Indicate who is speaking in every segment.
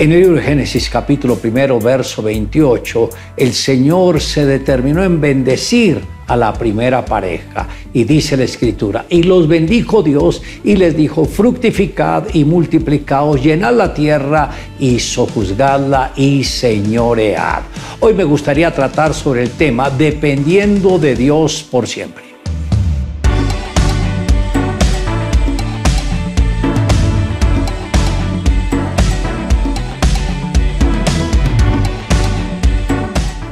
Speaker 1: En el libro de Génesis capítulo primero, verso 28, el Señor se determinó en bendecir a la primera pareja. Y dice la escritura, y los bendijo Dios y les dijo, fructificad y multiplicaos, llenad la tierra y sojuzgadla y señoread. Hoy me gustaría tratar sobre el tema dependiendo de Dios por siempre.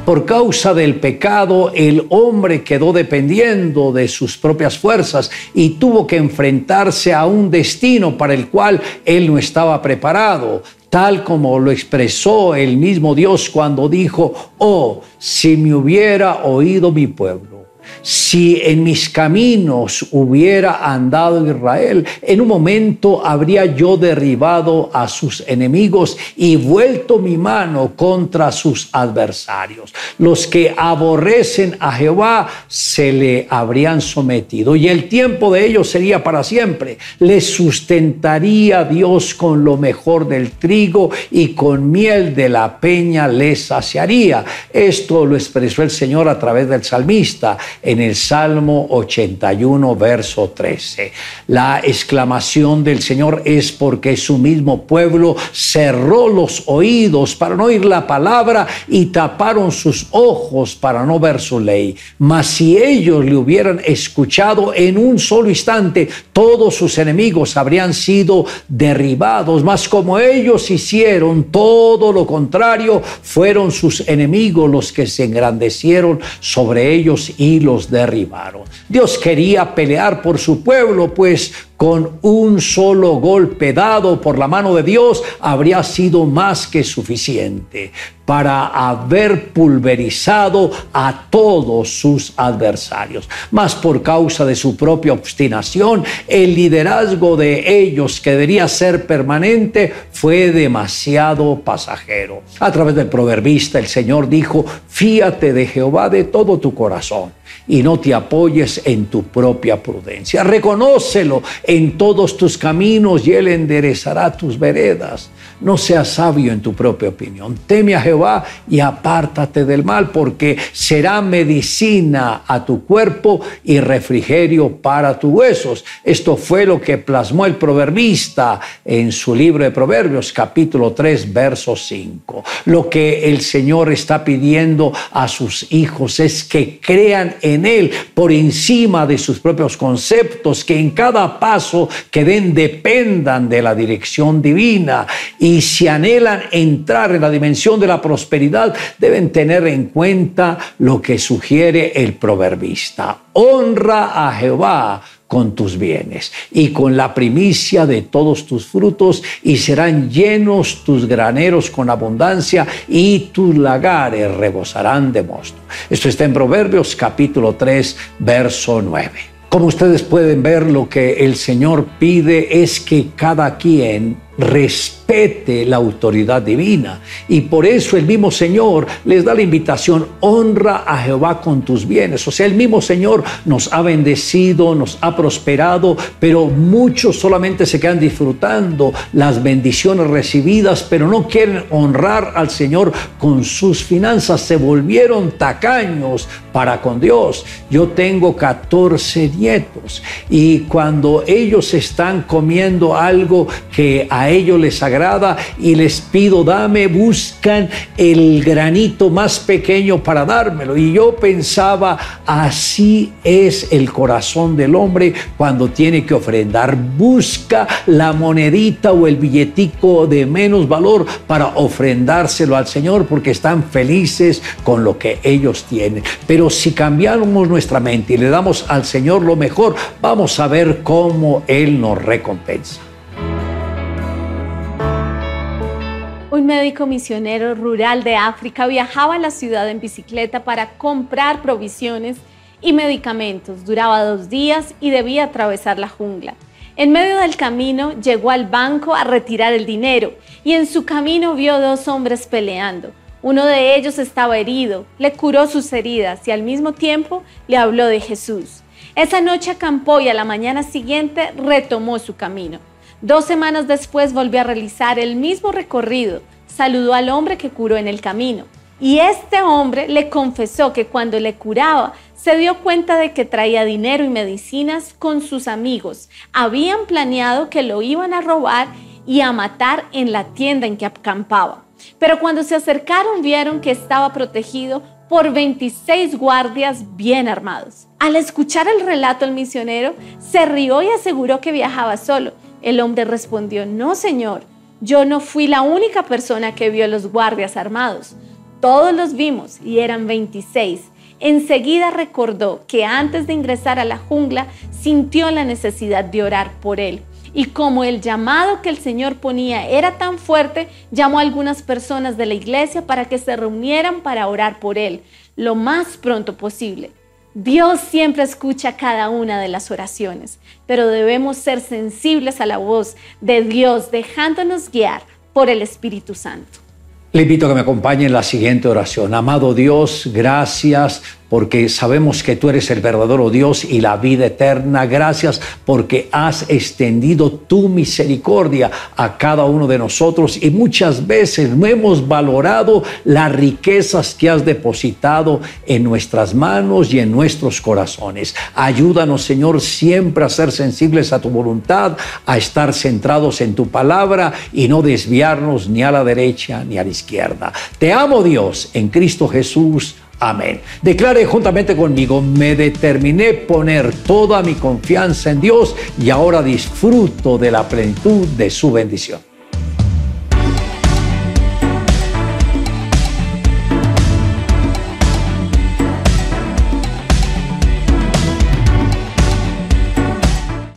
Speaker 1: Por causa del pecado, el hombre quedó dependiendo de sus propias fuerzas y tuvo que enfrentarse a un destino para el cual él no estaba preparado tal como lo expresó el mismo Dios cuando dijo, oh, si me hubiera oído mi pueblo si en mis caminos hubiera andado Israel, en un momento habría yo derribado a sus enemigos y vuelto mi mano contra sus adversarios. Los que aborrecen a Jehová se le habrían sometido y el tiempo de ellos sería para siempre. Les sustentaría Dios con lo mejor del trigo y con miel de la peña les saciaría. Esto lo expresó el Señor a través del salmista en el Salmo 81, verso 13. La exclamación del Señor es porque su mismo pueblo cerró los oídos para no oír la palabra y taparon sus ojos para no ver su ley. Mas si ellos le hubieran escuchado en un solo instante, todos sus enemigos habrían sido derribados. Mas como ellos hicieron todo lo contrario, fueron sus enemigos los que se engrandecieron sobre ellos y los derribaron. Dios quería pelear por su pueblo, pues con un solo golpe dado por la mano de Dios habría sido más que suficiente para haber pulverizado a todos sus adversarios. Mas por causa de su propia obstinación, el liderazgo de ellos, que debería ser permanente, fue demasiado pasajero. A través del proverbista, el Señor dijo, fíate de Jehová de todo tu corazón y no te apoyes en tu propia prudencia. Reconócelo en todos tus caminos y Él enderezará tus veredas. No seas sabio en tu propia opinión. Teme a Jehová y apártate del mal, porque será medicina a tu cuerpo y refrigerio para tus huesos. Esto fue lo que plasmó el proverbista en su libro de Proverbios, capítulo 3, verso 5. Lo que el Señor está pidiendo a sus hijos es que crean en Él por encima de sus propios conceptos, que en cada paso que den dependan de la dirección divina y si anhelan entrar en la dimensión de la prosperidad, deben tener en cuenta lo que sugiere el proverbista. Honra a Jehová con tus bienes y con la primicia de todos tus frutos y serán llenos tus graneros con abundancia y tus lagares rebosarán de mosto. Esto está en Proverbios capítulo 3, verso 9. Como ustedes pueden ver, lo que el Señor pide es que cada quien respete la autoridad divina. Y por eso el mismo Señor les da la invitación, honra a Jehová con tus bienes. O sea, el mismo Señor nos ha bendecido, nos ha prosperado, pero muchos solamente se quedan disfrutando las bendiciones recibidas, pero no quieren honrar al Señor con sus finanzas. Se volvieron tacaños para con Dios. Yo tengo 14 nietos y cuando ellos están comiendo algo que a ellos les agrada y les pido, dame, buscan el granito más pequeño para dármelo. Y yo pensaba, así es el corazón del hombre cuando tiene que ofrendar. Busca la monedita o el billetico de menos valor para ofrendárselo al Señor porque están felices con lo que ellos tienen. Si cambiamos nuestra mente y le damos al Señor lo mejor, vamos a ver cómo Él nos recompensa.
Speaker 2: Un médico misionero rural de África viajaba a la ciudad en bicicleta para comprar provisiones y medicamentos. Duraba dos días y debía atravesar la jungla. En medio del camino llegó al banco a retirar el dinero y en su camino vio dos hombres peleando. Uno de ellos estaba herido, le curó sus heridas y al mismo tiempo le habló de Jesús. Esa noche acampó y a la mañana siguiente retomó su camino. Dos semanas después volvió a realizar el mismo recorrido. saludó al hombre que curó en el camino. Y este hombre le confesó que cuando le curaba, se dio cuenta de que traía dinero y medicinas con sus amigos. Habían planeado que lo iban a robar y a matar en la tienda en que acampaba. Pero cuando se acercaron vieron que estaba protegido por 26 guardias bien armados. Al escuchar el relato el misionero se rió y aseguró que viajaba solo. El hombre respondió, no señor, yo no fui la única persona que vio a los guardias armados. Todos los vimos y eran 26. Enseguida recordó que antes de ingresar a la jungla sintió la necesidad de orar por él. Y como el llamado que el Señor ponía era tan fuerte, llamó a algunas personas de la iglesia para que se reunieran para orar por él lo más pronto posible. Dios siempre escucha cada una de las oraciones, pero debemos ser sensibles a la voz de Dios, dejándonos guiar por el Espíritu Santo.
Speaker 1: Le invito a que me acompañe en la siguiente oración. Amado Dios, gracias porque sabemos que tú eres el verdadero Dios y la vida eterna. Gracias porque has extendido tu misericordia a cada uno de nosotros y muchas veces no hemos valorado las riquezas que has depositado en nuestras manos y en nuestros corazones. Ayúdanos, Señor, siempre a ser sensibles a tu voluntad, a estar centrados en tu palabra y no desviarnos ni a la derecha ni a la izquierda. Te amo, Dios, en Cristo Jesús. Amén. Declare juntamente conmigo, me determiné poner toda mi confianza en Dios y ahora disfruto de la plenitud de su bendición.